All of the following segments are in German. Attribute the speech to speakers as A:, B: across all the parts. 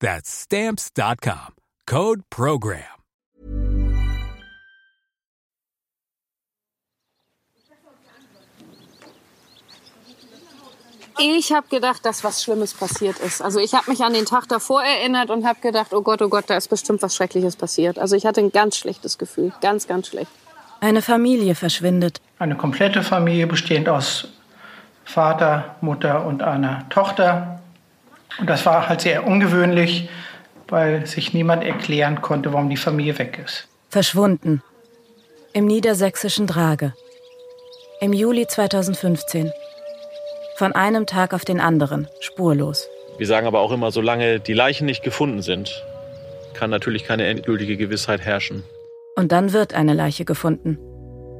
A: That's stamps.com. Code program.
B: Ich habe gedacht, dass was Schlimmes passiert ist. Also ich habe mich an den Tag davor erinnert und habe gedacht, oh Gott, oh Gott, da ist bestimmt was Schreckliches passiert. Also ich hatte ein ganz schlechtes Gefühl, ganz, ganz schlecht.
C: Eine Familie verschwindet.
D: Eine komplette Familie bestehend aus Vater, Mutter und einer Tochter. Und das war halt sehr ungewöhnlich, weil sich niemand erklären konnte, warum die Familie weg ist.
C: Verschwunden. Im niedersächsischen Drage. Im Juli 2015. Von einem Tag auf den anderen, spurlos.
E: Wir sagen aber auch immer, solange die Leichen nicht gefunden sind, kann natürlich keine endgültige Gewissheit herrschen.
C: Und dann wird eine Leiche gefunden.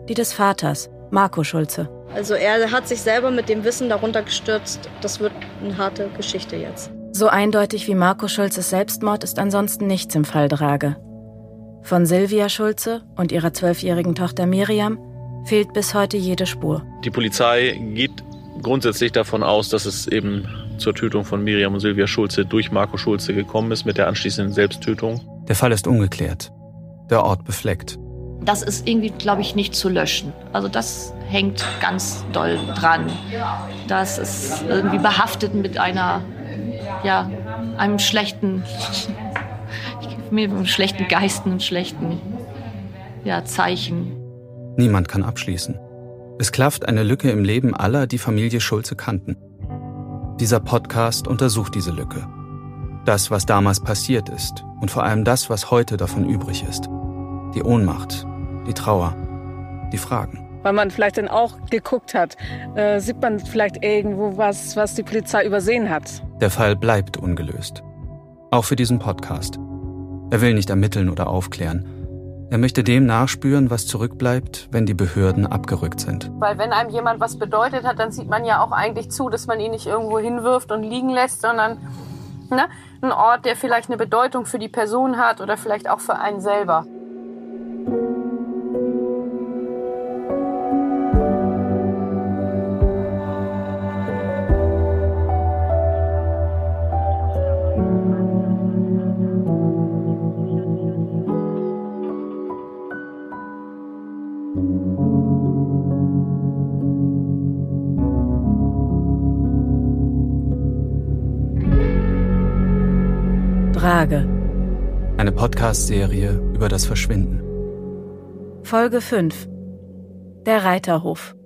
C: Die des Vaters, Marco Schulze.
F: Also er hat sich selber mit dem Wissen darunter gestürzt. Das wird eine harte Geschichte jetzt.
C: So eindeutig wie Marco Schulzes Selbstmord ist ansonsten nichts im Fall Drage. Von Silvia Schulze und ihrer zwölfjährigen Tochter Miriam fehlt bis heute jede Spur.
E: Die Polizei geht grundsätzlich davon aus, dass es eben zur Tötung von Miriam und Silvia Schulze durch Marco Schulze gekommen ist mit der anschließenden Selbsttötung.
G: Der Fall ist ungeklärt, der Ort befleckt.
H: Das ist irgendwie, glaube ich, nicht zu löschen. Also das hängt ganz doll dran. Das ist irgendwie behaftet mit einer, ja, einem schlechten, mit einem schlechten Geist, einem schlechten ja, Zeichen.
G: Niemand kann abschließen. Es klafft eine Lücke im Leben aller, die Familie Schulze kannten. Dieser Podcast untersucht diese Lücke. Das, was damals passiert ist und vor allem das, was heute davon übrig ist. Die Ohnmacht, die Trauer, die Fragen.
I: Weil man vielleicht dann auch geguckt hat, äh, sieht man vielleicht irgendwo was, was die Polizei übersehen hat.
G: Der Fall bleibt ungelöst. Auch für diesen Podcast. Er will nicht ermitteln oder aufklären. Er möchte dem nachspüren, was zurückbleibt, wenn die Behörden abgerückt sind.
B: Weil wenn einem jemand was bedeutet hat, dann sieht man ja auch eigentlich zu, dass man ihn nicht irgendwo hinwirft und liegen lässt, sondern ne, ein Ort, der vielleicht eine Bedeutung für die Person hat oder vielleicht auch für einen selber.
C: Frage.
G: Eine Podcast-Serie über das Verschwinden.
C: Folge 5. Der Reiterhof.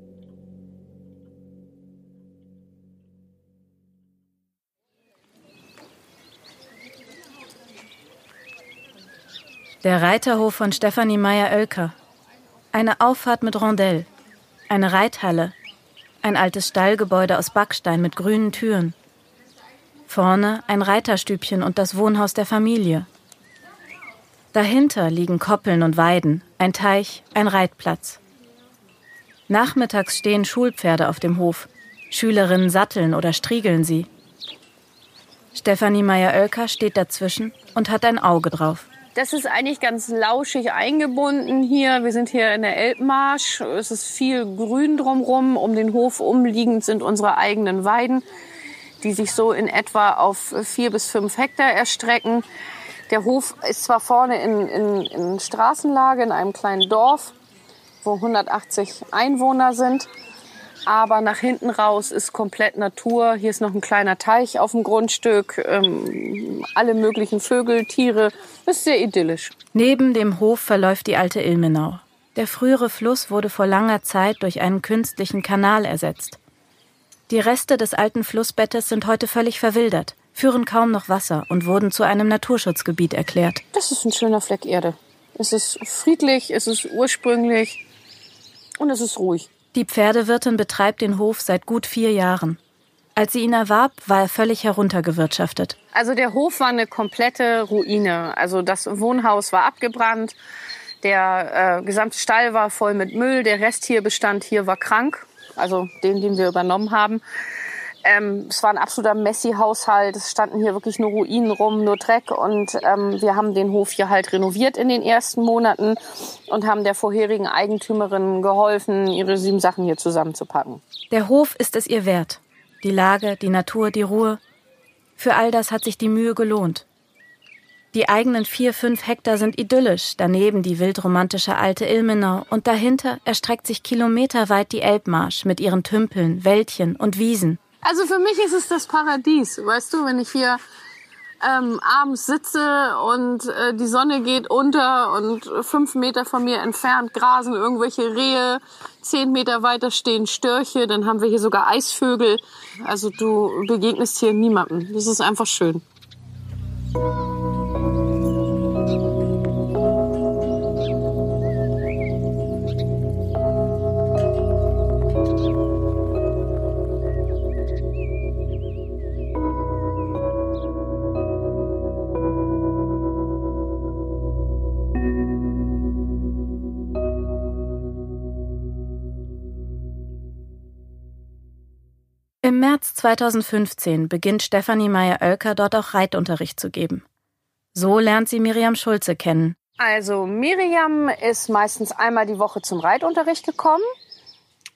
C: Der Reiterhof von Stefanie Meyer-Oelker. Eine Auffahrt mit Rondell. Eine Reithalle. Ein altes Stallgebäude aus Backstein mit grünen Türen. Vorne ein Reiterstübchen und das Wohnhaus der Familie. Dahinter liegen Koppeln und Weiden, ein Teich, ein Reitplatz. Nachmittags stehen Schulpferde auf dem Hof. Schülerinnen satteln oder striegeln sie. Stefanie Meyer-Oelker steht dazwischen und hat ein Auge drauf.
B: Das ist eigentlich ganz lauschig eingebunden hier. Wir sind hier in der Elbmarsch. Es ist viel Grün drumherum. Um den Hof umliegend sind unsere eigenen Weiden die sich so in etwa auf vier bis fünf Hektar erstrecken. Der Hof ist zwar vorne in, in, in Straßenlage in einem kleinen Dorf, wo 180 Einwohner sind. aber nach hinten raus ist komplett Natur. Hier ist noch ein kleiner Teich auf dem Grundstück, ähm, alle möglichen Vögel, Tiere. Ist sehr idyllisch.
C: Neben dem Hof verläuft die alte Ilmenau. Der frühere Fluss wurde vor langer Zeit durch einen künstlichen Kanal ersetzt. Die Reste des alten Flussbettes sind heute völlig verwildert, führen kaum noch Wasser und wurden zu einem Naturschutzgebiet erklärt.
B: Das ist ein schöner Fleck Erde. Es ist friedlich, es ist ursprünglich und es ist ruhig.
C: Die Pferdewirtin betreibt den Hof seit gut vier Jahren. Als sie ihn erwarb, war er völlig heruntergewirtschaftet.
B: Also der Hof war eine komplette Ruine. Also das Wohnhaus war abgebrannt, der äh, gesamte Stall war voll mit Müll, der Rest hier bestand hier war krank, also den, den wir übernommen haben. Ähm, es war ein absoluter Messi-Haushalt. Es standen hier wirklich nur Ruinen rum, nur Dreck. Und ähm, wir haben den Hof hier halt renoviert in den ersten Monaten und haben der vorherigen Eigentümerin geholfen, ihre sieben Sachen hier zusammenzupacken.
C: Der Hof ist es ihr wert. Die Lage, die Natur, die Ruhe. Für all das hat sich die Mühe gelohnt. Die eigenen vier, fünf Hektar sind idyllisch, daneben die wildromantische alte Ilmenau und dahinter erstreckt sich kilometerweit die Elbmarsch mit ihren Tümpeln, Wäldchen und Wiesen.
B: Also für mich ist es das Paradies, weißt du, wenn ich hier ähm, abends sitze und äh, die Sonne geht unter und fünf Meter von mir entfernt grasen irgendwelche Rehe, zehn Meter weiter stehen Störche, dann haben wir hier sogar Eisvögel. Also du begegnest hier niemandem. Das ist einfach schön.
C: Im März 2015 beginnt Stefanie Meyer-Oelker dort auch Reitunterricht zu geben. So lernt sie Miriam Schulze kennen.
B: Also Miriam ist meistens einmal die Woche zum Reitunterricht gekommen.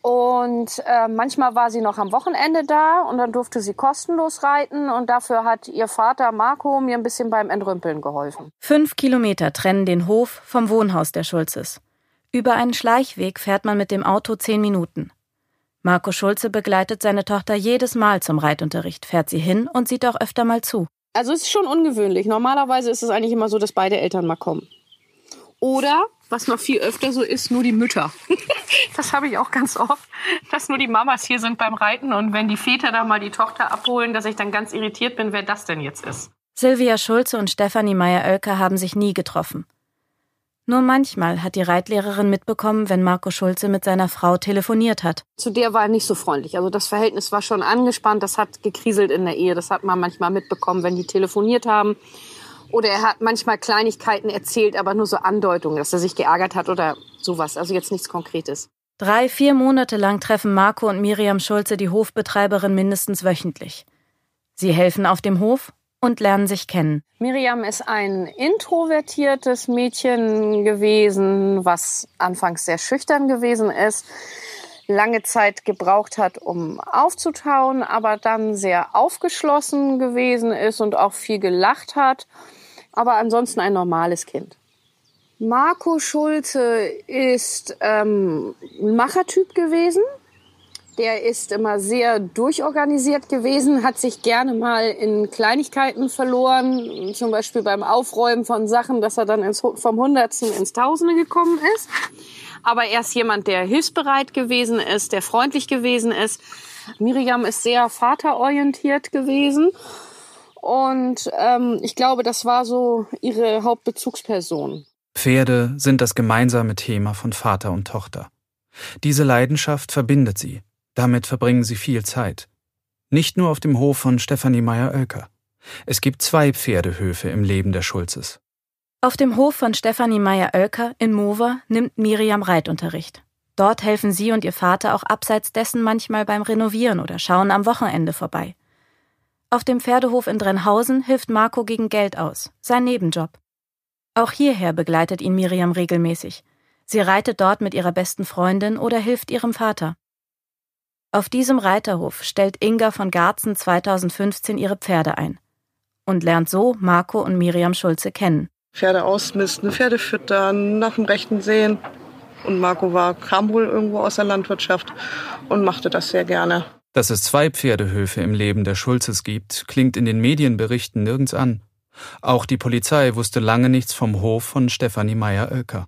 B: Und äh, manchmal war sie noch am Wochenende da und dann durfte sie kostenlos reiten und dafür hat ihr Vater Marco mir ein bisschen beim Entrümpeln geholfen.
C: Fünf Kilometer trennen den Hof vom Wohnhaus der Schulzes. Über einen Schleichweg fährt man mit dem Auto zehn Minuten. Marco Schulze begleitet seine Tochter jedes Mal zum Reitunterricht, fährt sie hin und sieht auch öfter mal zu.
B: Also es ist schon ungewöhnlich. Normalerweise ist es eigentlich immer so, dass beide Eltern mal kommen. Oder, was noch viel öfter so ist, nur die Mütter. das habe ich auch ganz oft, dass nur die Mamas hier sind beim Reiten und wenn die Väter da mal die Tochter abholen, dass ich dann ganz irritiert bin, wer das denn jetzt ist.
C: Silvia Schulze und Stefanie Meyer-Oelker haben sich nie getroffen. Nur manchmal hat die Reitlehrerin mitbekommen, wenn Marco Schulze mit seiner Frau telefoniert hat.
B: Zu der war er nicht so freundlich. Also das Verhältnis war schon angespannt, das hat gekriselt in der Ehe. Das hat man manchmal mitbekommen, wenn die telefoniert haben. Oder er hat manchmal Kleinigkeiten erzählt, aber nur so Andeutungen, dass er sich geärgert hat oder sowas. Also jetzt nichts Konkretes.
C: Drei, vier Monate lang treffen Marco und Miriam Schulze die Hofbetreiberin mindestens wöchentlich. Sie helfen auf dem Hof und lernen sich kennen.
B: Miriam ist ein introvertiertes Mädchen gewesen, was anfangs sehr schüchtern gewesen ist, lange Zeit gebraucht hat, um aufzutauen, aber dann sehr aufgeschlossen gewesen ist und auch viel gelacht hat, aber ansonsten ein normales Kind. Marco Schulze ist ähm, ein Machertyp gewesen, der ist immer sehr durchorganisiert gewesen, hat sich gerne mal in Kleinigkeiten verloren, zum Beispiel beim Aufräumen von Sachen, dass er dann ins, vom Hundertsten ins Tausende gekommen ist. Aber er ist jemand, der hilfsbereit gewesen ist, der freundlich gewesen ist. Miriam ist sehr vaterorientiert gewesen. Und ähm, ich glaube, das war so ihre Hauptbezugsperson.
G: Pferde sind das gemeinsame Thema von Vater und Tochter. Diese Leidenschaft verbindet sie damit verbringen sie viel Zeit. Nicht nur auf dem Hof von Stefanie Meyer-Oelker. Es gibt zwei Pferdehöfe im Leben der Schulzes.
C: Auf dem Hof von Stefanie Meyer-Oelker in Mover nimmt Miriam Reitunterricht. Dort helfen sie und ihr Vater auch abseits dessen manchmal beim Renovieren oder schauen am Wochenende vorbei. Auf dem Pferdehof in Drenhausen hilft Marco gegen Geld aus, sein Nebenjob. Auch hierher begleitet ihn Miriam regelmäßig. Sie reitet dort mit ihrer besten Freundin oder hilft ihrem Vater. Auf diesem Reiterhof stellt Inga von Garzen 2015 ihre Pferde ein und lernt so Marco und Miriam Schulze kennen.
J: Pferde ausmisten, Pferde füttern, nach dem Rechten sehen. Und Marco war, kam wohl irgendwo aus der Landwirtschaft und machte das sehr gerne.
G: Dass es zwei Pferdehöfe im Leben der Schulzes gibt, klingt in den Medienberichten nirgends an. Auch die Polizei wusste lange nichts vom Hof von Stefanie Meyer-Oelker.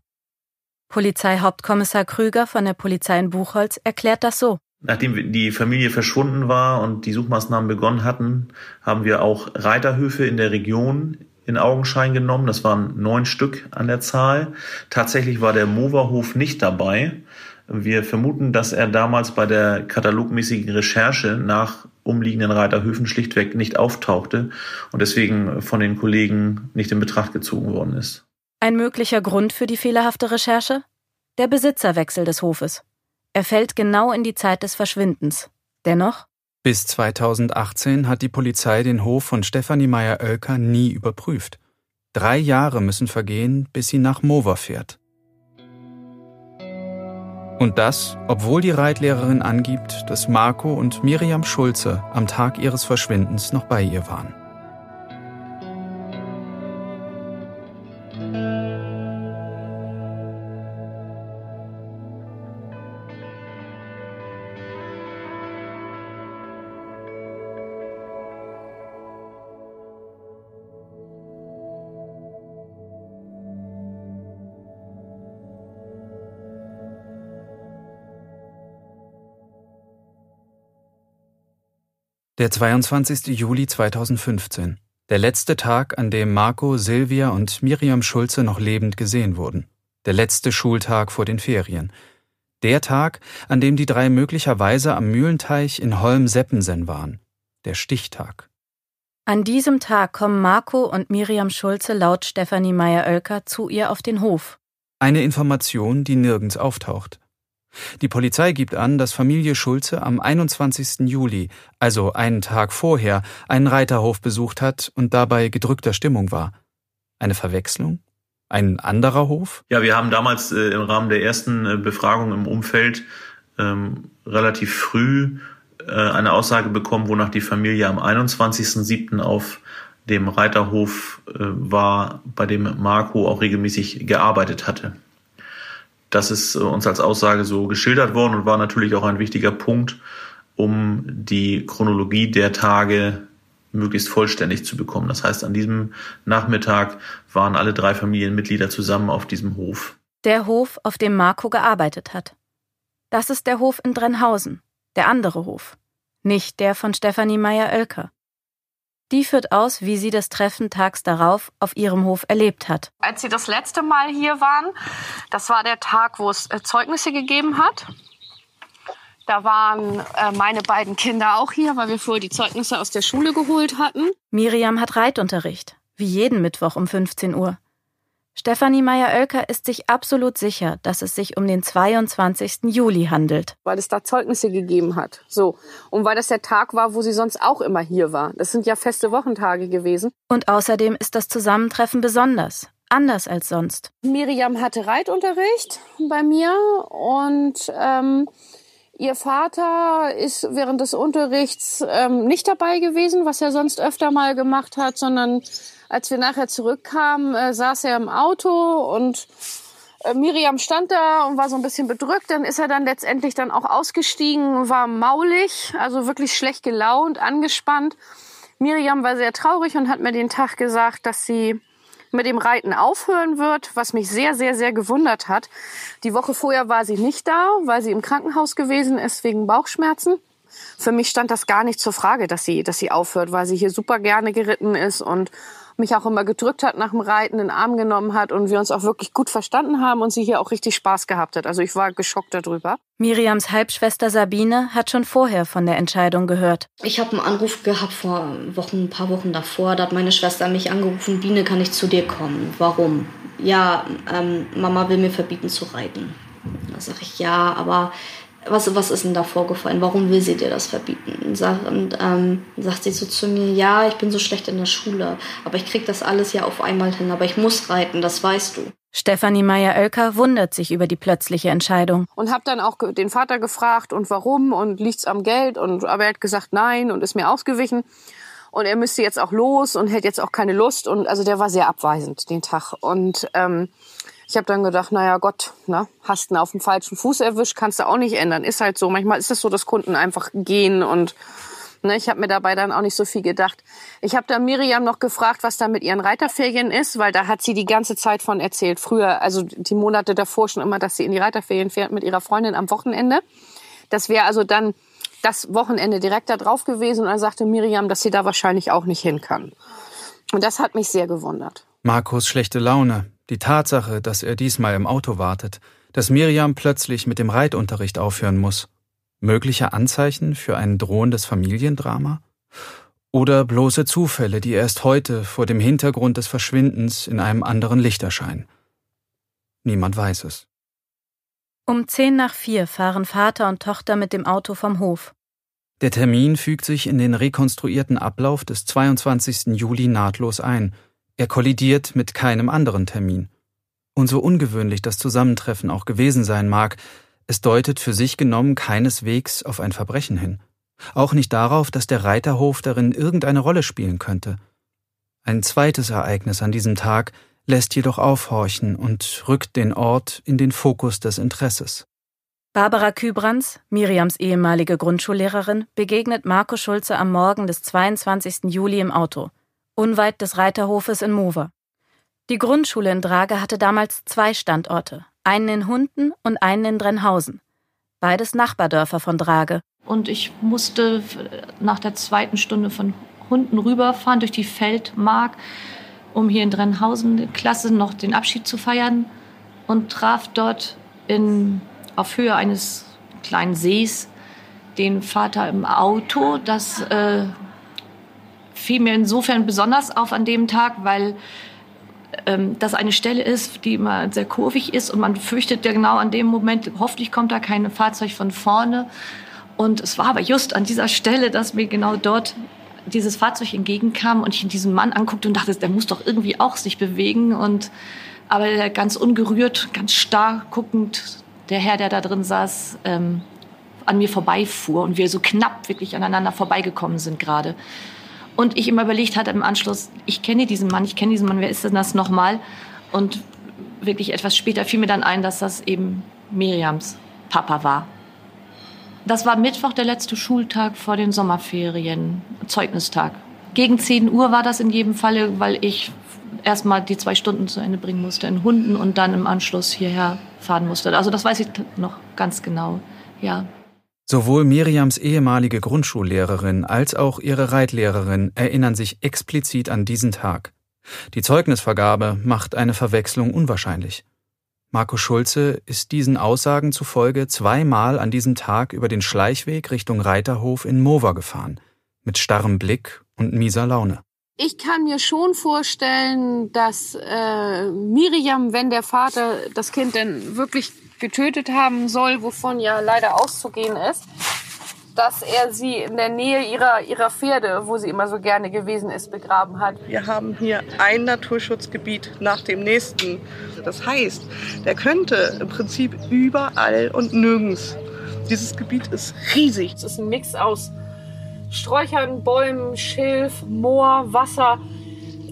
C: Polizeihauptkommissar Krüger von der Polizei in Buchholz erklärt das so.
E: Nachdem die Familie verschwunden war und die Suchmaßnahmen begonnen hatten, haben wir auch Reiterhöfe in der Region in Augenschein genommen. Das waren neun Stück an der Zahl. Tatsächlich war der Moverhof nicht dabei. Wir vermuten, dass er damals bei der katalogmäßigen Recherche nach umliegenden Reiterhöfen schlichtweg nicht auftauchte und deswegen von den Kollegen nicht in Betracht gezogen worden ist.
C: Ein möglicher Grund für die fehlerhafte Recherche? Der Besitzerwechsel des Hofes. Er fällt genau in die Zeit des Verschwindens. Dennoch?
G: Bis 2018 hat die Polizei den Hof von Stefanie Meyer-Oelker nie überprüft. Drei Jahre müssen vergehen, bis sie nach Mover fährt. Und das, obwohl die Reitlehrerin angibt, dass Marco und Miriam Schulze am Tag ihres Verschwindens noch bei ihr waren. Der 22. Juli 2015. Der letzte Tag, an dem Marco, Silvia und Miriam Schulze noch lebend gesehen wurden. Der letzte Schultag vor den Ferien. Der Tag, an dem die drei möglicherweise am Mühlenteich in Holm-Seppensen waren. Der Stichtag.
C: An diesem Tag kommen Marco und Miriam Schulze laut Stefanie Meyer-Oelker zu ihr auf den Hof.
G: Eine Information, die nirgends auftaucht. Die Polizei gibt an, dass Familie Schulze am 21. Juli, also einen Tag vorher, einen Reiterhof besucht hat und dabei gedrückter Stimmung war. Eine Verwechslung? Ein anderer Hof?
E: Ja, wir haben damals äh, im Rahmen der ersten äh, Befragung im Umfeld ähm, relativ früh äh, eine Aussage bekommen, wonach die Familie am 21.07. auf dem Reiterhof äh, war, bei dem Marco auch regelmäßig gearbeitet hatte. Das ist äh, uns als Aussage so geschildert worden und war natürlich auch ein wichtiger Punkt, um die Chronologie der Tage möglichst vollständig zu bekommen. Das heißt, an diesem Nachmittag waren alle drei Familienmitglieder zusammen auf diesem Hof.
C: Der Hof, auf dem Marco gearbeitet hat. Das ist der Hof in Drenhausen, der andere Hof, nicht der von Stefanie Meyer-Oelker. Die führt aus, wie sie das Treffen tags darauf auf ihrem Hof erlebt hat.
B: Als sie das letzte Mal hier waren, das war der Tag, wo es äh, Zeugnisse gegeben hat. Da waren äh, meine beiden Kinder auch hier, weil wir vorher die Zeugnisse aus der Schule geholt hatten.
C: Miriam hat Reitunterricht, wie jeden Mittwoch um 15 Uhr. Stefanie Meyer-Oelker ist sich absolut sicher, dass es sich um den 22. Juli handelt.
B: Weil es da Zeugnisse gegeben hat. So. Und weil das der Tag war, wo sie sonst auch immer hier war. Das sind ja feste Wochentage gewesen.
C: Und außerdem ist das Zusammentreffen besonders. Anders als sonst.
B: Miriam hatte Reitunterricht bei mir und ähm, ihr Vater ist während des Unterrichts ähm, nicht dabei gewesen, was er sonst öfter mal gemacht hat, sondern als wir nachher zurückkamen, äh, saß er im Auto und äh, Miriam stand da und war so ein bisschen bedrückt. Dann ist er dann letztendlich dann auch ausgestiegen, war maulig, also wirklich schlecht gelaunt, angespannt. Miriam war sehr traurig und hat mir den Tag gesagt, dass sie mit dem Reiten aufhören wird, was mich sehr, sehr, sehr gewundert hat. Die Woche vorher war sie nicht da, weil sie im Krankenhaus gewesen ist wegen Bauchschmerzen. Für mich stand das gar nicht zur Frage, dass sie, dass sie aufhört, weil sie hier super gerne geritten ist und mich auch immer gedrückt hat nach dem Reiten, den Arm genommen hat und wir uns auch wirklich gut verstanden haben und sie hier auch richtig Spaß gehabt hat. Also ich war geschockt darüber.
C: Miriams Halbschwester Sabine hat schon vorher von der Entscheidung gehört.
F: Ich habe einen Anruf gehabt vor Wochen, ein paar Wochen davor. Da hat meine Schwester mich angerufen, Biene, kann ich zu dir kommen? Warum? Ja, ähm, Mama will mir verbieten zu reiten. Da sage ich, ja, aber was, was ist denn da vorgefallen? Warum will sie dir das verbieten? Und ähm, sagt sie so zu mir, ja, ich bin so schlecht in der Schule, aber ich krieg das alles ja auf einmal hin, aber ich muss reiten, das weißt du.
C: Stefanie Meyer-Oelker wundert sich über die plötzliche Entscheidung.
B: Und habe dann auch den Vater gefragt und warum und liegt's am Geld und aber er hat gesagt nein und ist mir ausgewichen und er müsste jetzt auch los und hätte jetzt auch keine Lust und also der war sehr abweisend den Tag und ähm, Ich habe dann gedacht, naja Gott, ne, hast ihn auf dem falschen Fuß erwischt, kannst du auch nicht ändern. Ist halt so. Manchmal ist es so, dass Kunden einfach gehen und ne, ich habe mir dabei dann auch nicht so viel gedacht. Ich habe da Miriam noch gefragt, was da mit ihren Reiterferien ist, weil da hat sie die ganze Zeit von erzählt. Früher, also die Monate davor schon immer, dass sie in die Reiterferien fährt mit ihrer Freundin am Wochenende. Das wäre also dann das Wochenende direkt da drauf gewesen und dann sagte Miriam, dass sie da wahrscheinlich auch nicht hin kann. Und das hat mich sehr gewundert.
G: Markus schlechte Laune, die Tatsache, dass er diesmal im Auto wartet, dass Miriam plötzlich mit dem Reitunterricht aufhören muss. Mögliche Anzeichen für ein drohendes Familiendrama? Oder bloße Zufälle, die erst heute vor dem Hintergrund des Verschwindens in einem anderen Licht erscheinen? Niemand weiß es.
C: Um zehn nach vier fahren Vater und Tochter mit dem Auto vom Hof.
G: Der Termin fügt sich in den rekonstruierten Ablauf des 22. Juli nahtlos ein. Er kollidiert mit keinem anderen Termin. Und so ungewöhnlich das Zusammentreffen auch gewesen sein mag, es deutet für sich genommen keineswegs auf ein Verbrechen hin. Auch nicht darauf, dass der Reiterhof darin irgendeine Rolle spielen könnte. Ein zweites Ereignis an diesem Tag lässt jedoch aufhorchen und rückt den Ort in den Fokus des Interesses.
C: Barbara Kübrands, Miriams ehemalige Grundschullehrerin, begegnet Marco Schulze am Morgen des 22. Juli im Auto, unweit des Reiterhofes in Mover. Die Grundschule in Drage hatte damals zwei Standorte, einen in Hunden und einen in Drenhausen. Beides Nachbardörfer von Drage.
H: Und ich musste nach der zweiten Stunde von Hunden rüberfahren durch die Feldmark um hier in Drenhausen der Klasse noch den Abschied zu feiern und traf dort in, auf Höhe eines kleinen Sees den Vater im Auto. Das äh, fiel mir insofern besonders auf an dem Tag, weil ähm, das eine Stelle ist, die immer sehr kurvig ist und man fürchtet ja genau an dem Moment, hoffentlich kommt da kein Fahrzeug von vorne. Und es war aber just an dieser Stelle, dass mir genau dort dieses Fahrzeug entgegenkam und ich diesen Mann anguckte und dachte, der muss doch irgendwie auch sich bewegen. Und aber ganz ungerührt, ganz starr guckend, der Herr, der da drin saß, ähm, an mir vorbeifuhr und wir so knapp wirklich aneinander vorbeigekommen sind gerade. Und ich immer überlegt hatte im Anschluss, ich kenne diesen Mann, ich kenne diesen Mann, wer ist denn das nochmal? Und wirklich etwas später fiel mir dann ein, dass das eben Miriams Papa war. Das war Mittwoch, der letzte Schultag vor den Sommerferien, Zeugnistag. Gegen 10 Uhr war das in jedem Falle, weil ich erstmal die zwei Stunden zu Ende bringen musste in Hunden und dann im Anschluss hierher fahren musste. Also das weiß ich noch ganz genau, ja.
G: Sowohl Miriams ehemalige Grundschullehrerin als auch ihre Reitlehrerin erinnern sich explizit an diesen Tag. Die Zeugnisvergabe macht eine Verwechslung unwahrscheinlich. Marco Schulze ist diesen Aussagen zufolge zweimal an diesem Tag über den Schleichweg Richtung Reiterhof in Mover gefahren, mit starrem Blick und mieser Laune.
B: Ich kann mir schon vorstellen, dass äh, Miriam, wenn der Vater das Kind denn wirklich getötet haben soll, wovon ja leider auszugehen ist, dass er sie in der Nähe ihrer, ihrer Pferde, wo sie immer so gerne gewesen ist, begraben hat.
J: Wir haben hier ein Naturschutzgebiet nach dem nächsten. Das heißt, der könnte im Prinzip überall und nirgends. Dieses Gebiet ist riesig.
B: Es ist ein Mix aus Sträuchern, Bäumen, Schilf, Moor, Wasser.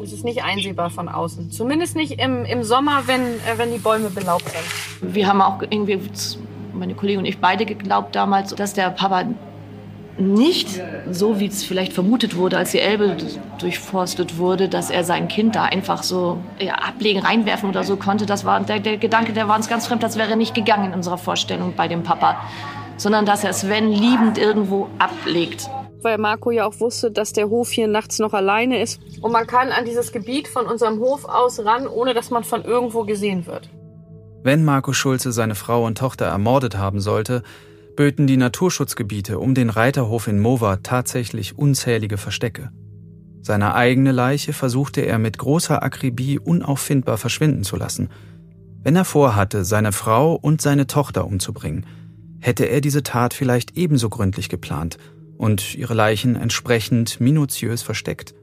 B: Es ist nicht einsehbar von außen. Zumindest nicht im, im Sommer, wenn, äh, wenn die Bäume belaubt sind.
H: Wir haben auch irgendwie, meine Kollegin und ich beide geglaubt damals, dass der Papa nicht so, wie es vielleicht vermutet wurde, als die Elbe durchforstet wurde, dass er sein Kind da einfach so ja, ablegen, reinwerfen oder so konnte. Das war der, der Gedanke, der war uns ganz fremd. Das wäre nicht gegangen in unserer Vorstellung bei dem Papa, sondern dass er Sven liebend irgendwo ablegt.
B: Weil Marco ja auch wusste, dass der Hof hier nachts noch alleine ist. Und man kann an dieses Gebiet von unserem Hof aus ran, ohne dass man von irgendwo gesehen wird.
G: Wenn Marco Schulze seine Frau und Tochter ermordet haben sollte, böten die Naturschutzgebiete um den Reiterhof in Mova tatsächlich unzählige Verstecke. Seine eigene Leiche versuchte er mit großer Akribie unauffindbar verschwinden zu lassen. Wenn er vorhatte, seine Frau und seine Tochter umzubringen, hätte er diese Tat vielleicht ebenso gründlich geplant und ihre Leichen entsprechend minutiös versteckt.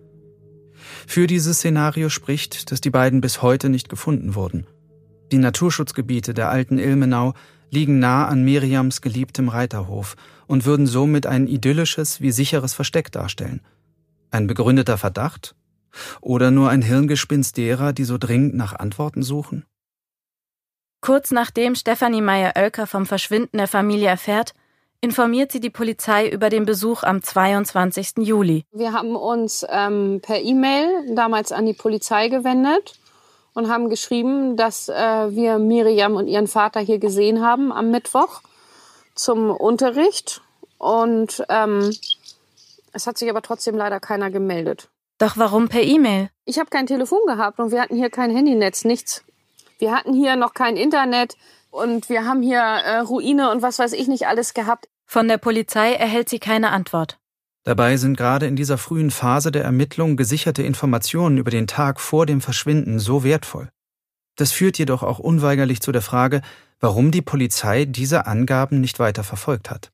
G: Für dieses Szenario spricht, dass die beiden bis heute nicht gefunden wurden. Die Naturschutzgebiete der alten Ilmenau liegen nah an Miriams geliebtem Reiterhof und würden somit ein idyllisches wie sicheres Versteck darstellen. Ein begründeter Verdacht? Oder nur ein Hirngespinst derer, die so dringend nach Antworten suchen?
C: Kurz nachdem Stefanie Meyer-Oelker vom Verschwinden der Familie erfährt, informiert sie die Polizei über den Besuch am 22. Juli.
B: Wir haben uns ähm, per E-Mail damals an die Polizei gewendet und haben geschrieben, dass äh, wir Miriam und ihren Vater hier gesehen haben am Mittwoch zum Unterricht. Und ähm, es hat sich aber trotzdem leider keiner gemeldet.
C: Doch warum per E-Mail?
B: Ich habe kein Telefon gehabt und wir hatten hier kein Handynetz, nichts. Wir hatten hier noch kein Internet und wir haben hier äh, Ruine und was weiß ich nicht alles gehabt.
C: Von der Polizei erhält sie keine Antwort.
G: Dabei sind gerade in dieser frühen Phase der Ermittlung gesicherte Informationen über den Tag vor dem Verschwinden so wertvoll. Das führt jedoch auch unweigerlich zu der Frage, warum die Polizei diese Angaben nicht weiter verfolgt hat.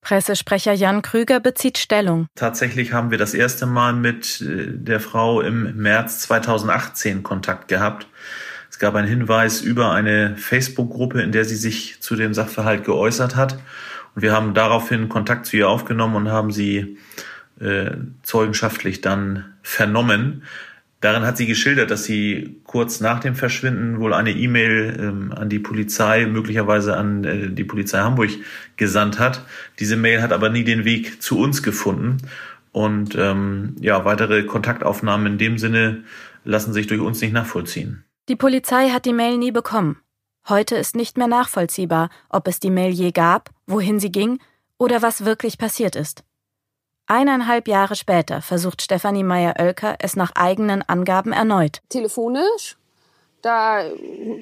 C: Pressesprecher Jan Krüger bezieht Stellung.
E: Tatsächlich haben wir das erste Mal mit äh, der Frau im März 2018 Kontakt gehabt. Es gab einen Hinweis über eine Facebook-Gruppe, in der sie sich zu dem Sachverhalt geäußert hat. Und wir haben daraufhin Kontakt zu ihr aufgenommen und haben sie äh, zeugenschaftlich dann vernommen. Darin hat sie geschildert, dass sie kurz nach dem Verschwinden wohl eine E-Mail ähm, an die Polizei, möglicherweise an äh, die Polizei Hamburg gesandt hat. Diese Mail hat aber nie den Weg zu uns gefunden. Und ähm, ja, weitere Kontaktaufnahmen in dem Sinne lassen sich durch uns nicht nachvollziehen.
C: Die Polizei hat die Mail nie bekommen. Heute ist nicht mehr nachvollziehbar, ob es die Mail je gab, wohin sie ging oder was wirklich passiert ist. Eineinhalb Jahre später versucht Stefanie Meyer-Oelker es nach eigenen Angaben erneut.
B: Telefonisch, da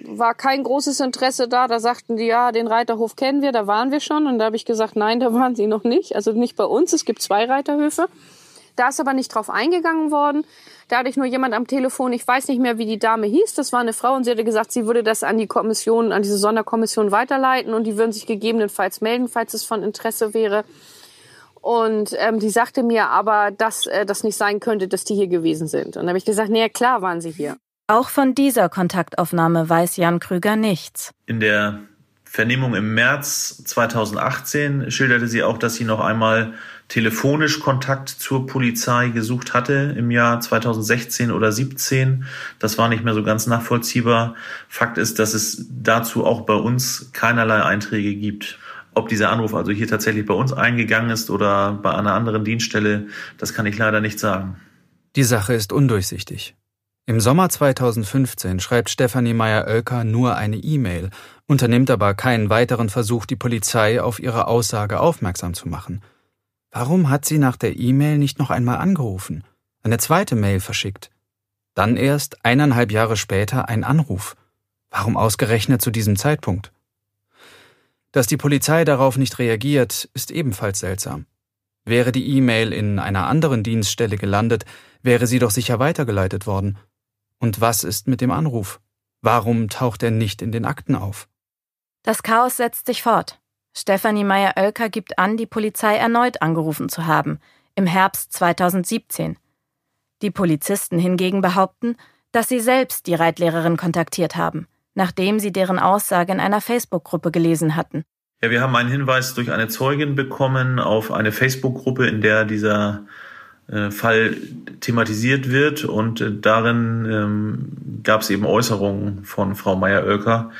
B: war kein großes Interesse da. Da sagten die, ja, den Reiterhof kennen wir, da waren wir schon. Und da habe ich gesagt, nein, da waren sie noch nicht. Also nicht bei uns, es gibt zwei Reiterhöfe. Da ist aber nicht drauf eingegangen worden. Da hatte ich nur jemand am Telefon, ich weiß nicht mehr, wie die Dame hieß. Das war eine Frau und sie hatte gesagt, sie würde das an die Kommission, an diese Sonderkommission weiterleiten und die würden sich gegebenenfalls melden, falls es von Interesse wäre. Und ähm, die sagte mir aber, dass äh, das nicht sein könnte, dass die hier gewesen sind. Und dann habe ich gesagt, nee, klar waren sie hier.
C: Auch von dieser Kontaktaufnahme weiß Jan Krüger nichts.
E: In der Vernehmung im März 2018 schilderte sie auch, dass sie noch einmal telefonisch Kontakt zur Polizei gesucht hatte im Jahr 2016 oder 17. Das war nicht mehr so ganz nachvollziehbar. Fakt ist, dass es dazu auch bei uns keinerlei Einträge gibt. Ob dieser Anruf also hier tatsächlich bei uns eingegangen ist oder bei einer anderen Dienststelle, das kann ich leider nicht sagen.
G: Die Sache ist undurchsichtig. Im Sommer 2015 schreibt Stefanie Meyer-Oelker nur eine E-Mail, unternimmt aber keinen weiteren Versuch, die Polizei auf ihre Aussage aufmerksam zu machen. Warum hat sie nach der E-Mail nicht noch einmal angerufen, eine zweite Mail verschickt? Dann erst eineinhalb Jahre später ein Anruf. Warum ausgerechnet zu diesem Zeitpunkt? Dass die Polizei darauf nicht reagiert, ist ebenfalls seltsam. Wäre die E-Mail in einer anderen Dienststelle gelandet, wäre sie doch sicher weitergeleitet worden. Und was ist mit dem Anruf? Warum taucht er nicht in den Akten auf?
C: Das Chaos setzt sich fort. Stefanie Meyer-Oelker gibt an, die Polizei erneut angerufen zu haben, im Herbst 2017. Die Polizisten hingegen behaupten, dass sie selbst die Reitlehrerin kontaktiert haben, nachdem sie deren Aussage in einer Facebook-Gruppe gelesen hatten.
E: Ja, wir haben einen Hinweis durch eine Zeugin bekommen auf eine Facebook-Gruppe, in der dieser Fall thematisiert wird und äh, darin ähm, gab es eben Äußerungen von Frau Meyer-Oelker,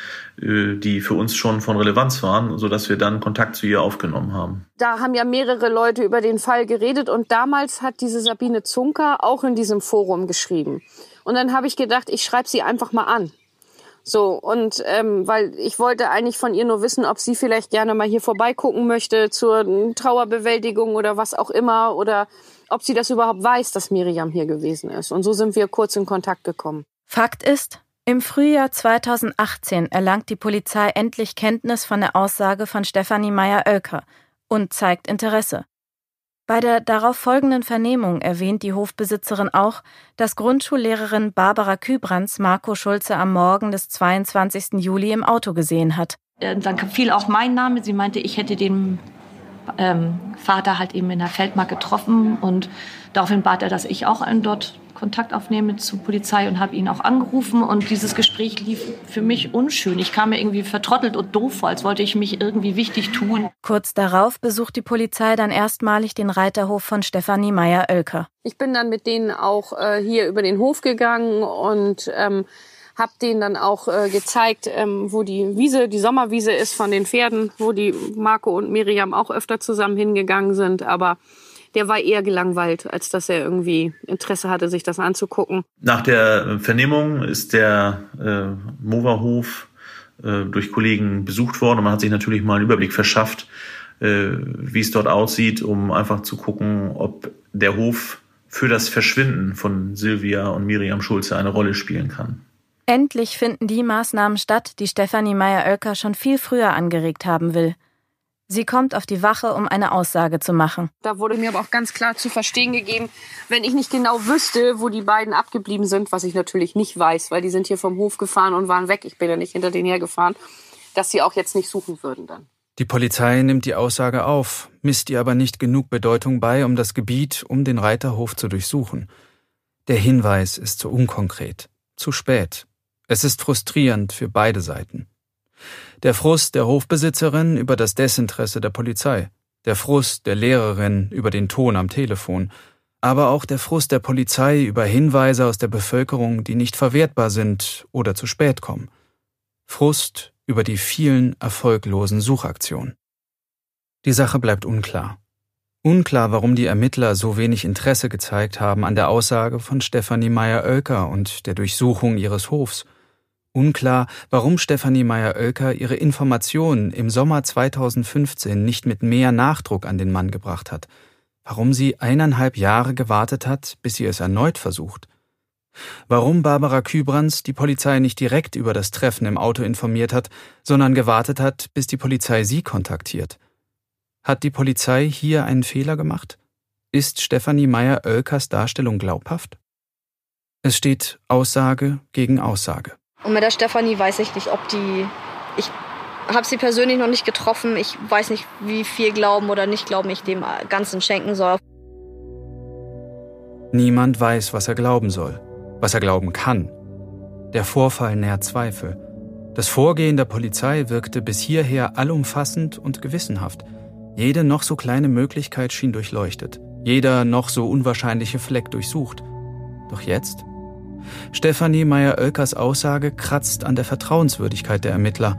E: äh, die für uns schon von Relevanz waren, so dass wir dann Kontakt zu ihr aufgenommen haben.
B: Da haben ja mehrere Leute über den Fall geredet und damals hat diese Sabine Zunker auch in diesem Forum geschrieben. Und dann habe ich gedacht, ich schreibe sie einfach mal an. So, und ähm, weil ich wollte eigentlich von ihr nur wissen, ob sie vielleicht gerne mal hier vorbeigucken möchte zur Trauerbewältigung oder was auch immer oder ob sie das überhaupt weiß, dass Miriam hier gewesen ist. Und so sind wir kurz in Kontakt gekommen.
C: Fakt ist, im Frühjahr 2018 erlangt die Polizei endlich Kenntnis von der Aussage von Stefanie Meyer-Oelker und zeigt Interesse. Bei der darauf folgenden Vernehmung erwähnt die Hofbesitzerin auch, dass Grundschullehrerin Barbara Kübrands Marco Schulze am Morgen des 22. Juli im Auto gesehen hat.
H: Äh, dann fiel auch mein Name. Sie meinte, ich hätte den ähm, Vater halt eben in der Feldmark getroffen und daraufhin bat er, dass ich auch dort Kontakt aufnehme zur Polizei und habe ihn auch angerufen und dieses Gespräch lief für mich unschön. Ich kam mir irgendwie vertrottelt und doof vor, als wollte ich mich irgendwie wichtig tun.
C: Kurz darauf besucht die Polizei dann erstmalig den Reiterhof von Stefanie Meyer-Oelker.
B: Ich bin dann mit denen auch äh, hier über den Hof gegangen und ähm, Hab denen dann auch äh, gezeigt, ähm, wo die Wiese, die Sommerwiese ist von den Pferden, wo die Marco und Miriam auch öfter zusammen hingegangen sind. Aber der war eher gelangweilt, als dass er irgendwie Interesse hatte, sich das anzugucken.
E: Nach der Vernehmung ist der äh, Moverhof äh, durch Kollegen besucht worden man hat sich natürlich mal einen Überblick verschafft, äh, wie es dort aussieht, um einfach zu gucken, ob der Hof für das Verschwinden von Silvia und Miriam Schulze eine Rolle spielen kann.
C: Endlich finden die Maßnahmen statt, die Stefanie Meyer-Oelker schon viel früher angeregt haben will. Sie kommt auf die Wache, um eine Aussage zu machen.
B: Da wurde mir aber auch ganz klar zu verstehen gegeben, wenn ich nicht genau wüsste, wo die beiden abgeblieben sind, was ich natürlich nicht weiß, weil die sind hier vom Hof gefahren und waren weg. Ich bin ja nicht hinter denen hergefahren, dass sie auch jetzt nicht suchen würden dann.
G: Die Polizei nimmt die Aussage auf, misst ihr aber nicht genug Bedeutung bei, um das Gebiet um den Reiterhof zu durchsuchen. Der Hinweis ist zu unkonkret, zu spät. Es ist frustrierend für beide Seiten. Der Frust der Hofbesitzerin über das Desinteresse der Polizei, der Frust der Lehrerin über den Ton am Telefon, aber auch der Frust der Polizei über Hinweise aus der Bevölkerung, die nicht verwertbar sind oder zu spät kommen. Frust über die vielen erfolglosen Suchaktionen. Die Sache bleibt unklar. Unklar, warum die Ermittler so wenig Interesse gezeigt haben an der Aussage von Stefanie Meyer-Oelker und der Durchsuchung ihres Hofs. Unklar, warum Stefanie Meyer-Oelker ihre Informationen im Sommer 2015 nicht mit mehr Nachdruck an den Mann gebracht hat, warum sie eineinhalb Jahre gewartet hat, bis sie es erneut versucht. Warum Barbara Kübrands die Polizei nicht direkt über das Treffen im Auto informiert hat, sondern gewartet hat, bis die Polizei sie kontaktiert. Hat die Polizei hier einen Fehler gemacht? Ist Stefanie Meyer-Oelkers Darstellung glaubhaft? Es steht Aussage gegen Aussage.
F: Und mit der Stefanie weiß ich nicht, ob die. Ich habe sie persönlich noch nicht getroffen. Ich weiß nicht, wie viel Glauben oder nicht Glauben ich dem Ganzen schenken soll.
G: Niemand weiß, was er glauben soll, was er glauben kann. Der Vorfall nährt Zweifel. Das Vorgehen der Polizei wirkte bis hierher allumfassend und gewissenhaft. Jede noch so kleine Möglichkeit schien durchleuchtet, jeder noch so unwahrscheinliche Fleck durchsucht. Doch jetzt Stefanie Meyer-Oelkers Aussage kratzt an der Vertrauenswürdigkeit der Ermittler.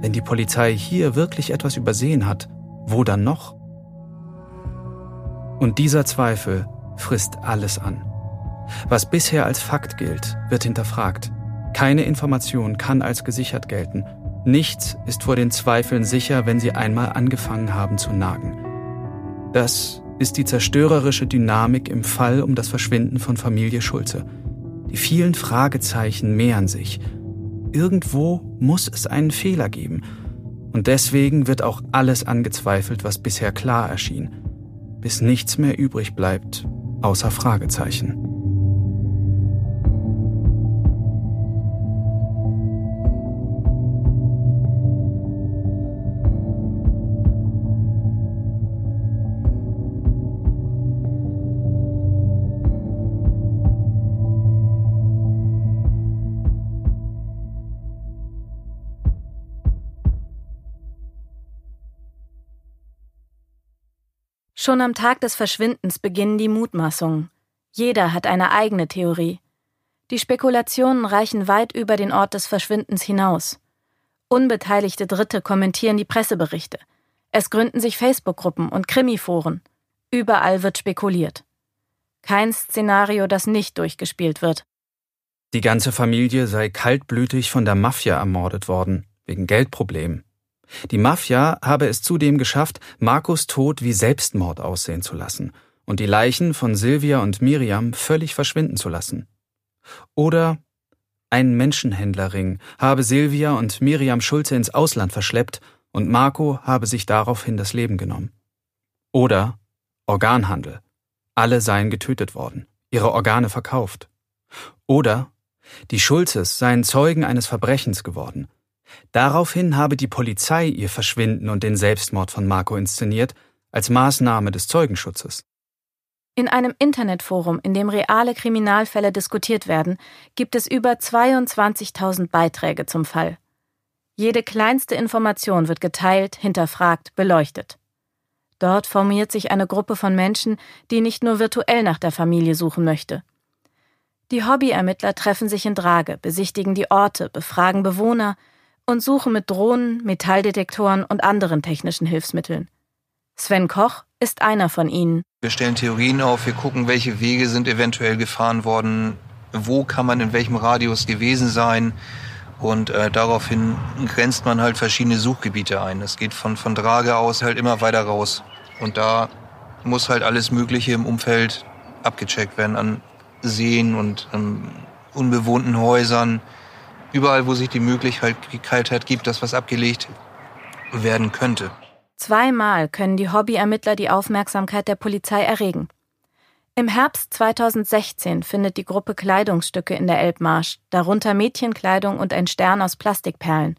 G: Wenn die Polizei hier wirklich etwas übersehen hat, wo dann noch? Und dieser Zweifel frisst alles an. Was bisher als Fakt gilt, wird hinterfragt. Keine Information kann als gesichert gelten. Nichts ist vor den Zweifeln sicher, wenn sie einmal angefangen haben zu nagen. Das ist die zerstörerische Dynamik im Fall um das Verschwinden von Familie Schulze. Die vielen Fragezeichen mehren sich. Irgendwo muss es einen Fehler geben. Und deswegen wird auch alles angezweifelt, was bisher klar erschien, bis nichts mehr übrig bleibt, außer Fragezeichen.
C: Schon am Tag des Verschwindens beginnen die Mutmaßungen. Jeder hat eine eigene Theorie. Die Spekulationen reichen weit über den Ort des Verschwindens hinaus. Unbeteiligte Dritte kommentieren die Presseberichte. Es gründen sich Facebook-Gruppen und Krimiforen. Überall wird spekuliert. Kein Szenario, das nicht durchgespielt wird.
G: Die ganze Familie sei kaltblütig von der Mafia ermordet worden, wegen Geldproblemen. Die Mafia habe es zudem geschafft, Markus Tod wie Selbstmord aussehen zu lassen und die Leichen von Silvia und Miriam völlig verschwinden zu lassen. Oder ein Menschenhändlerring habe Silvia und Miriam Schulze ins Ausland verschleppt und Marco habe sich daraufhin das Leben genommen. Oder Organhandel. Alle seien getötet worden, ihre Organe verkauft. Oder die Schulzes seien Zeugen eines Verbrechens geworden Daraufhin habe die Polizei ihr Verschwinden und den Selbstmord von Marco inszeniert, als Maßnahme des Zeugenschutzes.
C: In einem Internetforum, in dem reale Kriminalfälle diskutiert werden, gibt es über 22.000 Beiträge zum Fall. Jede kleinste Information wird geteilt, hinterfragt, beleuchtet. Dort formiert sich eine Gruppe von Menschen, die nicht nur virtuell nach der Familie suchen möchte. Die Hobbyermittler treffen sich in Drage, besichtigen die Orte, befragen Bewohner und suchen mit Drohnen, Metalldetektoren und anderen technischen Hilfsmitteln. Sven Koch ist einer von ihnen.
K: Wir stellen Theorien auf, wir gucken, welche Wege sind eventuell gefahren worden, wo kann man in welchem Radius gewesen sein. Und äh, daraufhin grenzt man halt verschiedene Suchgebiete ein. Es geht von, von Drage aus halt immer weiter raus. Und da muss halt alles Mögliche im Umfeld abgecheckt werden an Seen und ähm, unbewohnten Häusern. Überall, wo sich die Möglichkeit halt gibt, dass was abgelegt werden könnte.
C: Zweimal können die Hobbyermittler die Aufmerksamkeit der Polizei erregen. Im Herbst 2016 findet die Gruppe Kleidungsstücke in der Elbmarsch, darunter Mädchenkleidung und ein Stern aus Plastikperlen.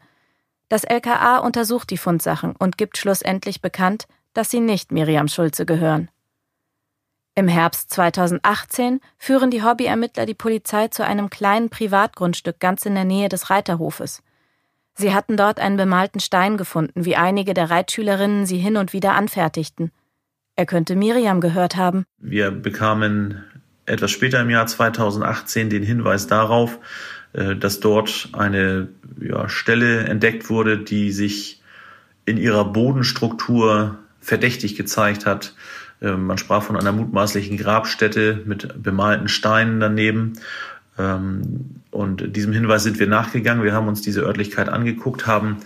C: Das LKA untersucht die Fundsachen und gibt schlussendlich bekannt, dass sie nicht Miriam Schulze gehören. Im Herbst 2018 führen die Hobbyermittler die Polizei zu einem kleinen Privatgrundstück ganz in der Nähe des Reiterhofes. Sie hatten dort einen bemalten Stein gefunden, wie einige der Reitschülerinnen sie hin und wieder anfertigten. Er könnte Miriam gehört haben.
E: Wir bekamen etwas später im Jahr 2018 den Hinweis darauf, äh, dass dort eine ja, Stelle entdeckt wurde, die sich in ihrer Bodenstruktur verdächtig gezeigt hat. Ähm, man sprach von einer mutmaßlichen Grabstätte mit bemalten Steinen daneben. Ähm, und diesem Hinweis sind wir nachgegangen. Wir haben uns diese Örtlichkeit angeguckt, haben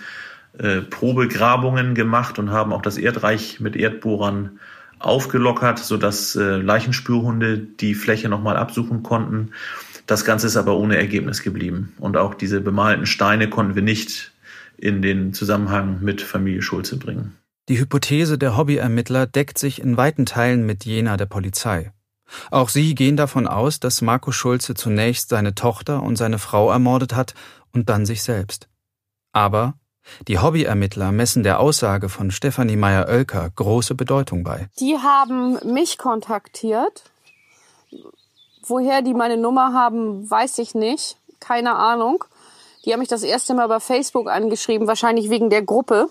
E: äh, Probegrabungen gemacht und haben auch das Erdreich mit Erdbohrern aufgelockert, sodass äh, Leichenspürhunde die Fläche nochmal absuchen konnten. Das Ganze ist aber ohne Ergebnis geblieben. Und auch diese bemalten Steine konnten wir nicht in den Zusammenhang mit Familie Schulze bringen.
G: Die Hypothese der Hobbyermittler deckt sich in weiten Teilen mit jener der Polizei. Auch sie gehen davon aus, dass Marco Schulze zunächst seine Tochter und seine Frau ermordet hat und dann sich selbst. Aber die Hobbyermittler messen der Aussage von Stefanie Meyer-Oelker große Bedeutung bei.
B: Die haben mich kontaktiert. Woher die meine Nummer haben, weiß ich nicht. Keine Ahnung. Die haben mich das erste Mal bei Facebook angeschrieben, wahrscheinlich wegen der Gruppe.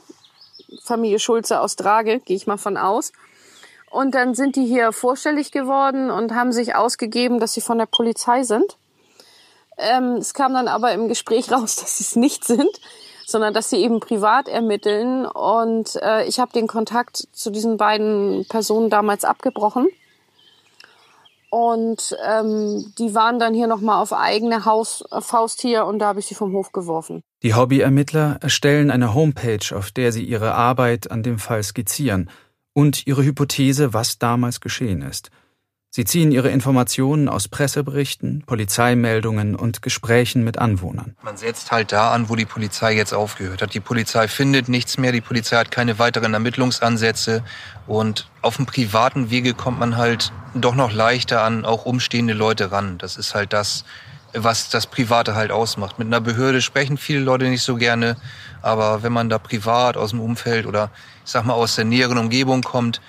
B: Familie Schulze aus Drage, gehe ich mal von aus. Und dann sind die hier vorstellig geworden und haben sich ausgegeben, dass sie von der Polizei sind. Ähm, es kam dann aber im Gespräch raus, dass sie es nicht sind sondern dass sie eben privat ermitteln. Und äh, ich habe den Kontakt zu diesen beiden Personen damals abgebrochen. Und ähm, die waren dann hier nochmal auf eigene Haus, äh, Faust hier und da habe ich sie vom Hof geworfen.
G: Die Hobbyermittler erstellen eine Homepage, auf der sie ihre Arbeit an dem Fall skizzieren und ihre Hypothese, was damals geschehen ist – Sie ziehen ihre Informationen aus Presseberichten, Polizeimeldungen und Gesprächen mit Anwohnern.
K: Man setzt halt da an, wo die Polizei jetzt aufgehört hat. Die Polizei findet nichts mehr, die Polizei hat keine weiteren Ermittlungsansätze und auf dem privaten Wege kommt man halt doch noch leichter an auch umstehende Leute ran. Das ist halt das, was das Private halt ausmacht. Mit einer Behörde sprechen viele Leute nicht so gerne, aber wenn man da privat aus dem Umfeld oder ich sag mal aus der näheren Umgebung kommt,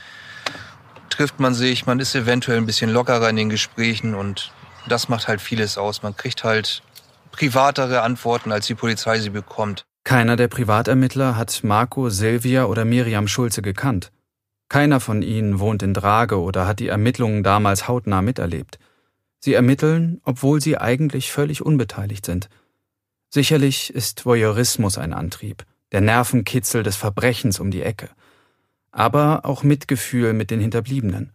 K: trifft man sich, man ist eventuell ein bisschen lockerer in den Gesprächen und das macht halt vieles aus. Man kriegt halt privatere Antworten, als die Polizei sie bekommt.
G: Keiner der Privatermittler hat Marco, Silvia oder Miriam Schulze gekannt. Keiner von ihnen wohnt in Drage oder hat die Ermittlungen damals hautnah miterlebt. Sie ermitteln, obwohl sie eigentlich völlig unbeteiligt sind. Sicherlich ist Voyeurismus ein Antrieb, der Nervenkitzel des Verbrechens um die Ecke aber auch Mitgefühl mit den Hinterbliebenen.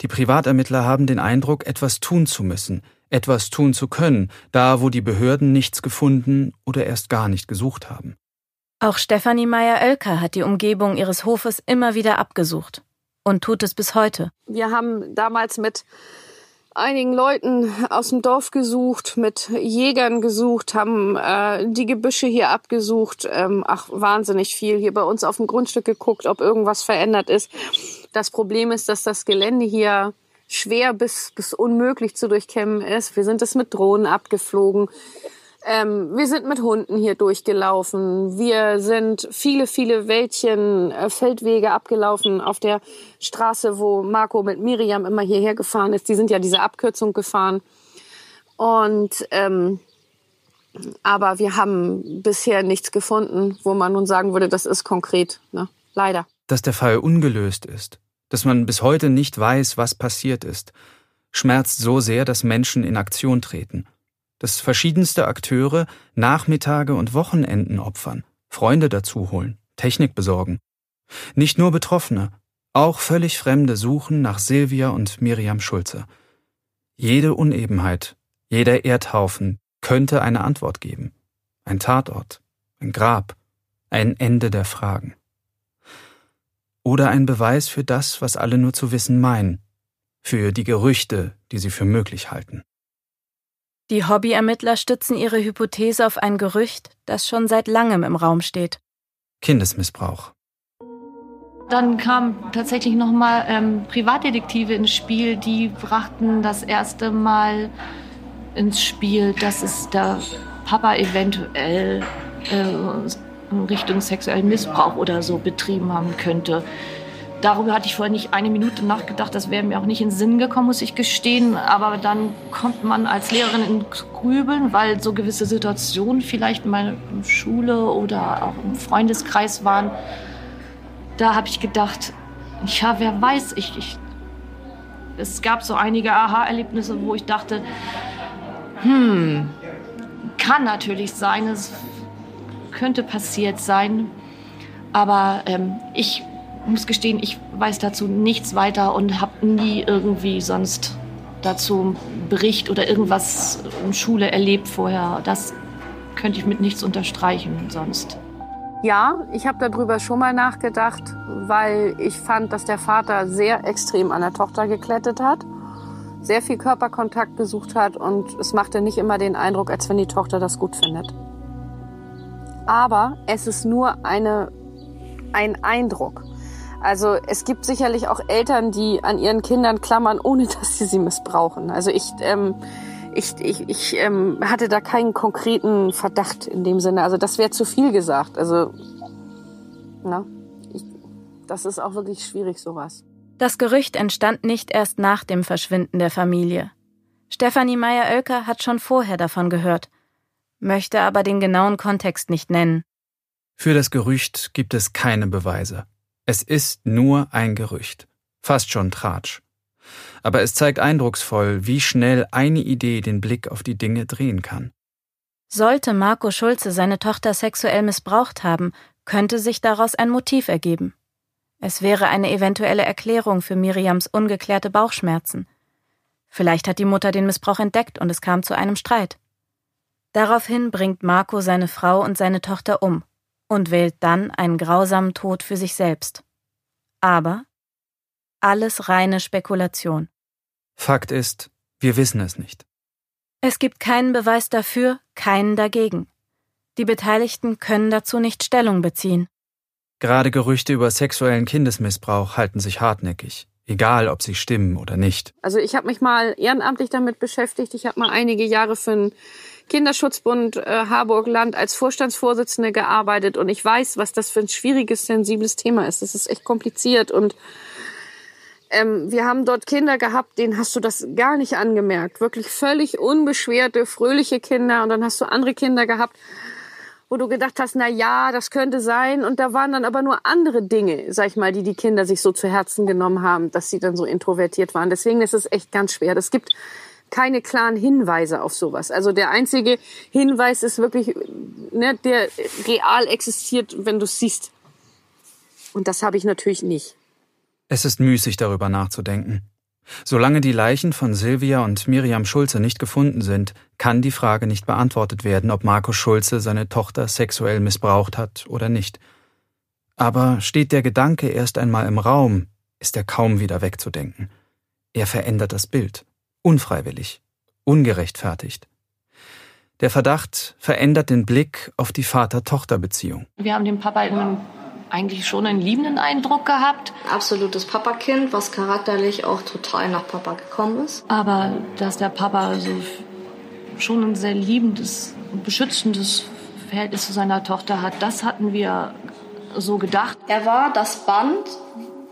G: Die Privatermittler haben den Eindruck, etwas tun zu müssen, etwas tun zu können, da wo die Behörden nichts gefunden oder erst gar nicht gesucht haben.
C: Auch Stefanie Meyer-Oelker hat die Umgebung ihres Hofes immer wieder abgesucht und tut es bis heute.
B: Wir haben damals mit einigen Leuten aus dem Dorf gesucht, mit Jägern gesucht, haben äh, die Gebüsche hier abgesucht. Ähm, ach, wahnsinnig viel. Hier bei uns auf dem Grundstück geguckt, ob irgendwas verändert ist. Das Problem ist, dass das Gelände hier schwer bis, bis unmöglich zu durchkämmen ist. Wir sind es mit Drohnen abgeflogen. Ähm, wir sind mit Hunden hier durchgelaufen. Wir sind viele, viele Wäldchen, äh, Feldwege abgelaufen auf der Straße, wo Marco mit Miriam immer hierher gefahren ist. Die sind ja diese Abkürzung gefahren. Und ähm, aber wir haben bisher nichts gefunden, wo man nun sagen würde, das ist konkret. Ne? Leider.
G: Dass der Fall ungelöst ist, dass man bis heute nicht weiß, was passiert ist, schmerzt so sehr, dass Menschen in Aktion treten, dass verschiedenste Akteure Nachmittage und Wochenenden opfern, Freunde dazu holen, Technik besorgen. Nicht nur Betroffene, auch völlig Fremde suchen nach Silvia und Miriam Schulze. Jede Unebenheit, jeder Erdhaufen könnte eine Antwort geben. Ein Tatort, ein Grab, ein Ende der Fragen. Oder ein Beweis für das, was alle nur zu wissen meinen, für die Gerüchte, die sie für möglich halten.
C: Die Hobbyermittler stützen ihre Hypothese auf ein Gerücht, das schon seit langem im Raum steht.
G: Kindesmissbrauch.
H: Dann kamen tatsächlich nochmal ähm, Privatdetektive ins Spiel, die brachten das erste Mal ins Spiel, dass es der Papa eventuell äh, Richtung sexuellen Missbrauch oder so betrieben haben könnte. Darüber hatte ich vorher nicht eine Minute nachgedacht. Das wäre mir auch nicht in den Sinn gekommen, muss ich gestehen. Aber dann kommt man als Lehrerin in Grübeln, weil so gewisse Situationen vielleicht in Schule oder auch im Freundeskreis waren. Da habe ich gedacht, ja, wer weiß, ich, ich, es gab so einige Aha-Erlebnisse, wo ich dachte, hm, kann natürlich sein, es könnte passiert sein. Aber ähm, ich muss gestehen, ich weiß dazu nichts weiter und habe nie irgendwie sonst dazu einen Bericht oder irgendwas in Schule erlebt vorher. Das könnte ich mit nichts unterstreichen sonst.
B: Ja, ich habe darüber schon mal nachgedacht, weil ich fand, dass der Vater sehr extrem an der Tochter geklettet hat, sehr viel Körperkontakt gesucht hat und es machte nicht immer den Eindruck, als wenn die Tochter das gut findet. Aber es ist nur eine, ein Eindruck. Also es gibt sicherlich auch Eltern, die an ihren Kindern klammern, ohne dass sie sie missbrauchen. Also ich, ähm, ich, ich, ich ähm, hatte da keinen konkreten Verdacht in dem Sinne. Also das wäre zu viel gesagt. Also na, ich, das ist auch wirklich schwierig sowas.
C: Das Gerücht entstand nicht erst nach dem Verschwinden der Familie. Stefanie Meyer-Oelker hat schon vorher davon gehört, möchte aber den genauen Kontext nicht nennen.
G: Für das Gerücht gibt es keine Beweise. Es ist nur ein Gerücht, fast schon Tratsch. Aber es zeigt eindrucksvoll, wie schnell eine Idee den Blick auf die Dinge drehen kann.
C: Sollte Marco Schulze seine Tochter sexuell missbraucht haben, könnte sich daraus ein Motiv ergeben. Es wäre eine eventuelle Erklärung für Miriams ungeklärte Bauchschmerzen. Vielleicht hat die Mutter den Missbrauch entdeckt und es kam zu einem Streit. Daraufhin bringt Marco seine Frau und seine Tochter um und wählt dann einen grausamen Tod für sich selbst. Aber alles reine Spekulation.
G: Fakt ist, wir wissen es nicht.
C: Es gibt keinen Beweis dafür, keinen dagegen. Die Beteiligten können dazu nicht Stellung beziehen.
G: Gerade Gerüchte über sexuellen Kindesmissbrauch halten sich hartnäckig, egal ob sie stimmen oder nicht.
B: Also ich habe mich mal ehrenamtlich damit beschäftigt. Ich habe mal einige Jahre für einen Kinderschutzbund äh, Harburg Land als Vorstandsvorsitzende gearbeitet und ich weiß, was das für ein schwieriges, sensibles Thema ist. Das ist echt kompliziert und ähm, wir haben dort Kinder gehabt, denen hast du das gar nicht angemerkt. Wirklich völlig unbeschwerte, fröhliche Kinder. Und dann hast du andere Kinder gehabt, wo du gedacht hast, na ja, das könnte sein. Und da waren dann aber nur andere Dinge, sag ich mal, die die Kinder sich so zu Herzen genommen haben, dass sie dann so introvertiert waren. Deswegen ist es echt ganz schwer. Es gibt keine klaren Hinweise auf sowas. Also der einzige Hinweis ist wirklich, ne, der real existiert, wenn du es siehst. Und das habe ich natürlich nicht.
G: Es ist müßig darüber nachzudenken. Solange die Leichen von Silvia und Miriam Schulze nicht gefunden sind, kann die Frage nicht beantwortet werden, ob Markus Schulze seine Tochter sexuell missbraucht hat oder nicht. Aber steht der Gedanke erst einmal im Raum, ist er kaum wieder wegzudenken. Er verändert das Bild, unfreiwillig, ungerechtfertigt. Der Verdacht verändert den Blick auf die Vater-Tochter-Beziehung.
H: Wir haben den Papa in einem eigentlich schon einen liebenden Eindruck gehabt.
F: Absolutes Papakind, was charakterlich auch total nach Papa gekommen ist.
H: Aber dass der Papa so schon ein sehr liebendes und beschützendes Verhältnis zu seiner Tochter hat, das hatten wir so gedacht.
F: Er war das Band,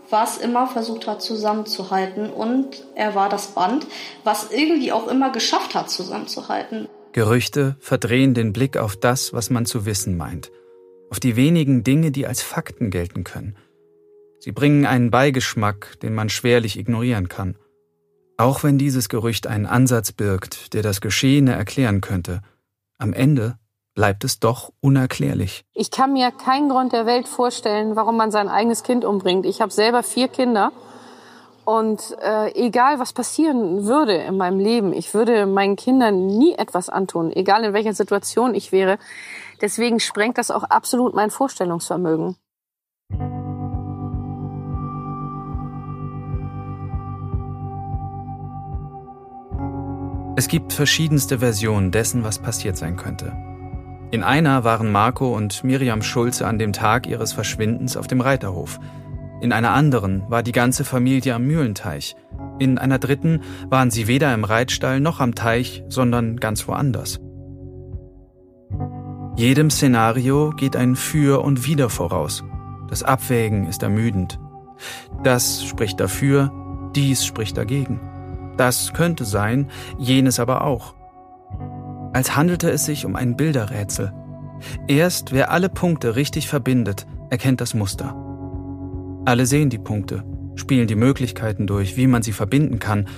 F: was immer versucht hat zusammenzuhalten und er war das Band, was irgendwie auch immer geschafft hat zusammenzuhalten.
G: Gerüchte verdrehen den Blick auf das, was man zu wissen meint auf die wenigen Dinge, die als Fakten gelten können. Sie bringen einen Beigeschmack, den man schwerlich ignorieren kann. Auch wenn dieses Gerücht einen Ansatz birgt, der das Geschehene erklären könnte, am Ende bleibt es doch unerklärlich.
B: Ich kann mir keinen Grund der Welt vorstellen, warum man sein eigenes Kind umbringt. Ich habe selber vier Kinder und äh, egal was passieren würde in meinem Leben, ich würde meinen Kindern nie etwas antun, egal in welcher Situation ich wäre. Deswegen sprengt das auch absolut mein Vorstellungsvermögen.
G: Es gibt verschiedenste Versionen dessen, was passiert sein könnte. In einer waren Marco und Miriam Schulze an dem Tag ihres Verschwindens auf dem Reiterhof. In einer anderen war die ganze Familie am Mühlenteich. In einer dritten waren sie weder im Reitstall noch am Teich, sondern ganz woanders. Jedem Szenario geht ein Für und Wider voraus. Das Abwägen ist ermüdend. Das spricht dafür, dies spricht dagegen. Das könnte sein, jenes aber auch. Als handelte es sich um ein Bilderrätsel. Erst wer alle Punkte richtig verbindet, erkennt das Muster. Alle sehen die Punkte, spielen die Möglichkeiten durch, wie man sie verbinden kann,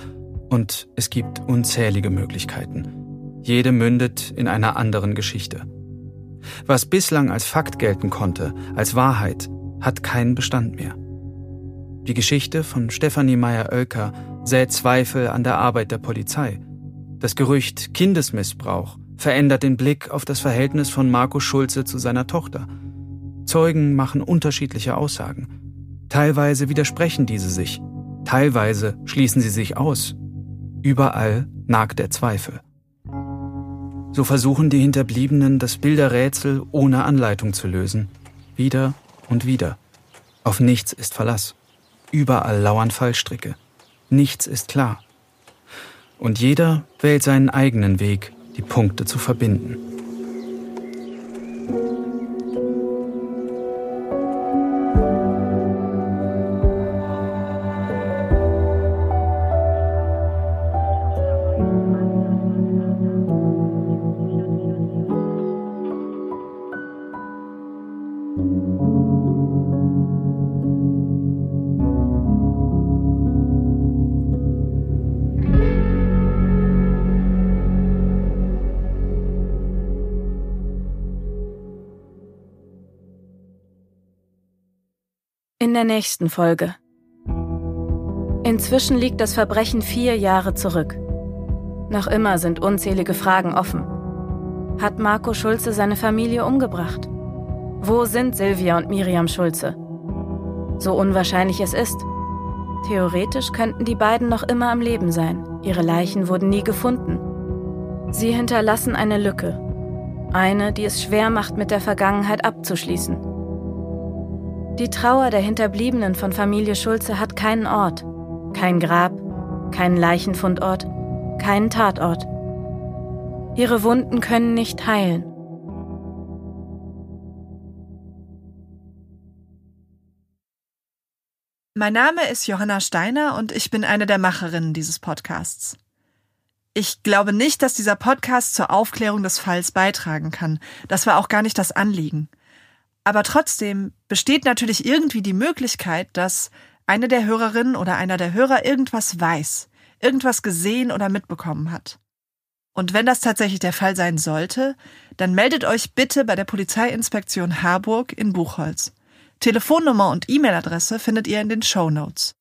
G: und es gibt unzählige Möglichkeiten. Jede mündet in einer anderen Geschichte. Was bislang als Fakt gelten konnte, als Wahrheit, hat keinen Bestand mehr. Die Geschichte von Stefanie Meyer-Oelker sät Zweifel an der Arbeit der Polizei. Das Gerücht Kindesmissbrauch verändert den Blick auf das Verhältnis von Marco Schulze zu seiner Tochter. Zeugen machen unterschiedliche Aussagen. Teilweise widersprechen diese sich, teilweise schließen sie sich aus. Überall nagt der Zweifel. So versuchen die Hinterbliebenen das Bilderrätsel ohne Anleitung zu lösen. Wieder und wieder. Auf nichts ist Verlass. Überall lauern Fallstricke. Nichts ist klar. Und jeder wählt seinen eigenen Weg, die Punkte zu verbinden.
C: In der nächsten Folge. Inzwischen liegt das Verbrechen vier Jahre zurück. Noch immer sind unzählige Fragen offen. Hat Marco Schulze seine Familie umgebracht? Wo sind Silvia und Miriam Schulze? So unwahrscheinlich es ist. Theoretisch könnten die beiden noch immer am Leben sein. Ihre Leichen wurden nie gefunden. Sie hinterlassen eine Lücke. Eine, die es schwer macht, mit der Vergangenheit abzuschließen. Die Trauer der Hinterbliebenen von Familie Schulze hat keinen Ort, kein Grab, keinen Leichenfundort, keinen Tatort. Ihre Wunden können nicht heilen.
L: Mein Name ist Johanna Steiner und ich bin eine der Macherinnen dieses Podcasts. Ich glaube nicht, dass dieser Podcast zur Aufklärung des Falls beitragen kann. Das war auch gar nicht das Anliegen. Aber trotzdem besteht natürlich irgendwie die Möglichkeit, dass eine der Hörerinnen oder einer der Hörer irgendwas weiß, irgendwas gesehen oder mitbekommen hat. Und wenn das tatsächlich der Fall sein sollte, dann meldet euch bitte bei der Polizeiinspektion Harburg in Buchholz. Telefonnummer und E-Mail-Adresse findet ihr in den Show Notes.